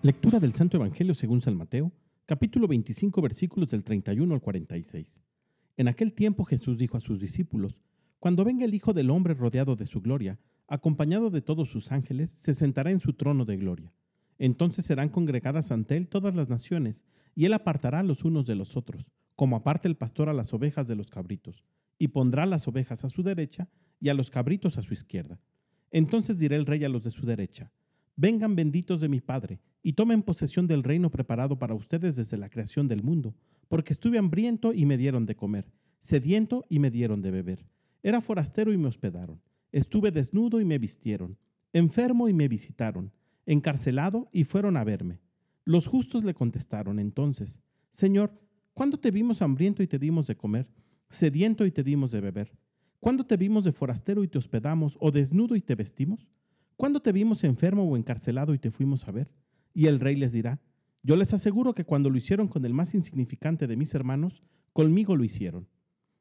Lectura del Santo Evangelio según San Mateo, capítulo 25, versículos del 31 al 46. En aquel tiempo Jesús dijo a sus discípulos, Cuando venga el Hijo del Hombre rodeado de su gloria, acompañado de todos sus ángeles, se sentará en su trono de gloria. Entonces serán congregadas ante él todas las naciones, y él apartará los unos de los otros, como aparta el pastor a las ovejas de los cabritos, y pondrá las ovejas a su derecha y a los cabritos a su izquierda. Entonces dirá el rey a los de su derecha, Vengan benditos de mi Padre, y tomen posesión del reino preparado para ustedes desde la creación del mundo, porque estuve hambriento y me dieron de comer, sediento y me dieron de beber. Era forastero y me hospedaron, estuve desnudo y me vistieron, enfermo y me visitaron, encarcelado y fueron a verme. Los justos le contestaron entonces, Señor, ¿cuándo te vimos hambriento y te dimos de comer, sediento y te dimos de beber? ¿Cuándo te vimos de forastero y te hospedamos, o desnudo y te vestimos? ¿Cuándo te vimos enfermo o encarcelado y te fuimos a ver? Y el rey les dirá, yo les aseguro que cuando lo hicieron con el más insignificante de mis hermanos, conmigo lo hicieron.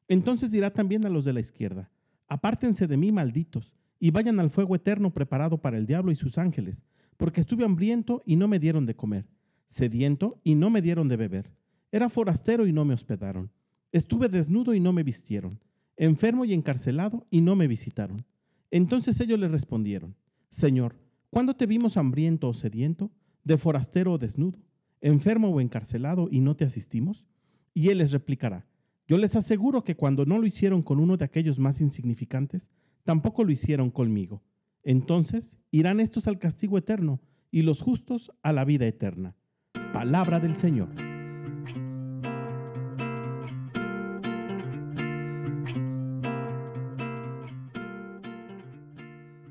Entonces dirá también a los de la izquierda, apártense de mí, malditos, y vayan al fuego eterno preparado para el diablo y sus ángeles, porque estuve hambriento y no me dieron de comer, sediento y no me dieron de beber, era forastero y no me hospedaron, estuve desnudo y no me vistieron, enfermo y encarcelado y no me visitaron. Entonces ellos le respondieron, Señor, ¿cuándo te vimos hambriento o sediento, de forastero o desnudo, enfermo o encarcelado y no te asistimos? Y él les replicará, yo les aseguro que cuando no lo hicieron con uno de aquellos más insignificantes, tampoco lo hicieron conmigo. Entonces irán estos al castigo eterno y los justos a la vida eterna. Palabra del Señor.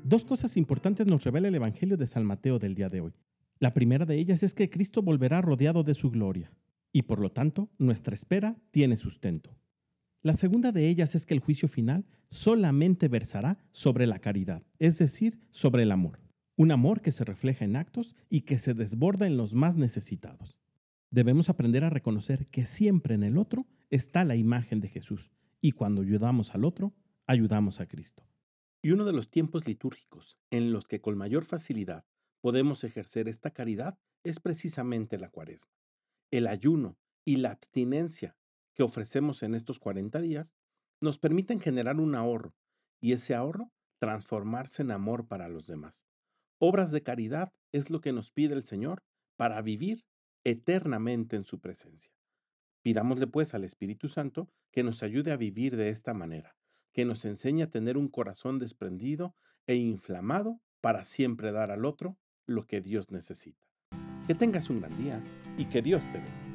Dos cosas importantes nos revela el Evangelio de San Mateo del día de hoy. La primera de ellas es que Cristo volverá rodeado de su gloria, y por lo tanto nuestra espera tiene sustento. La segunda de ellas es que el juicio final solamente versará sobre la caridad, es decir, sobre el amor. Un amor que se refleja en actos y que se desborda en los más necesitados. Debemos aprender a reconocer que siempre en el otro está la imagen de Jesús, y cuando ayudamos al otro, ayudamos a Cristo. Y uno de los tiempos litúrgicos en los que con mayor facilidad podemos ejercer esta caridad es precisamente la cuaresma. El ayuno y la abstinencia que ofrecemos en estos 40 días nos permiten generar un ahorro y ese ahorro transformarse en amor para los demás. Obras de caridad es lo que nos pide el Señor para vivir eternamente en su presencia. Pidámosle pues al Espíritu Santo que nos ayude a vivir de esta manera, que nos enseña a tener un corazón desprendido e inflamado para siempre dar al otro lo que Dios necesita. Que tengas un gran día y que Dios te bendiga.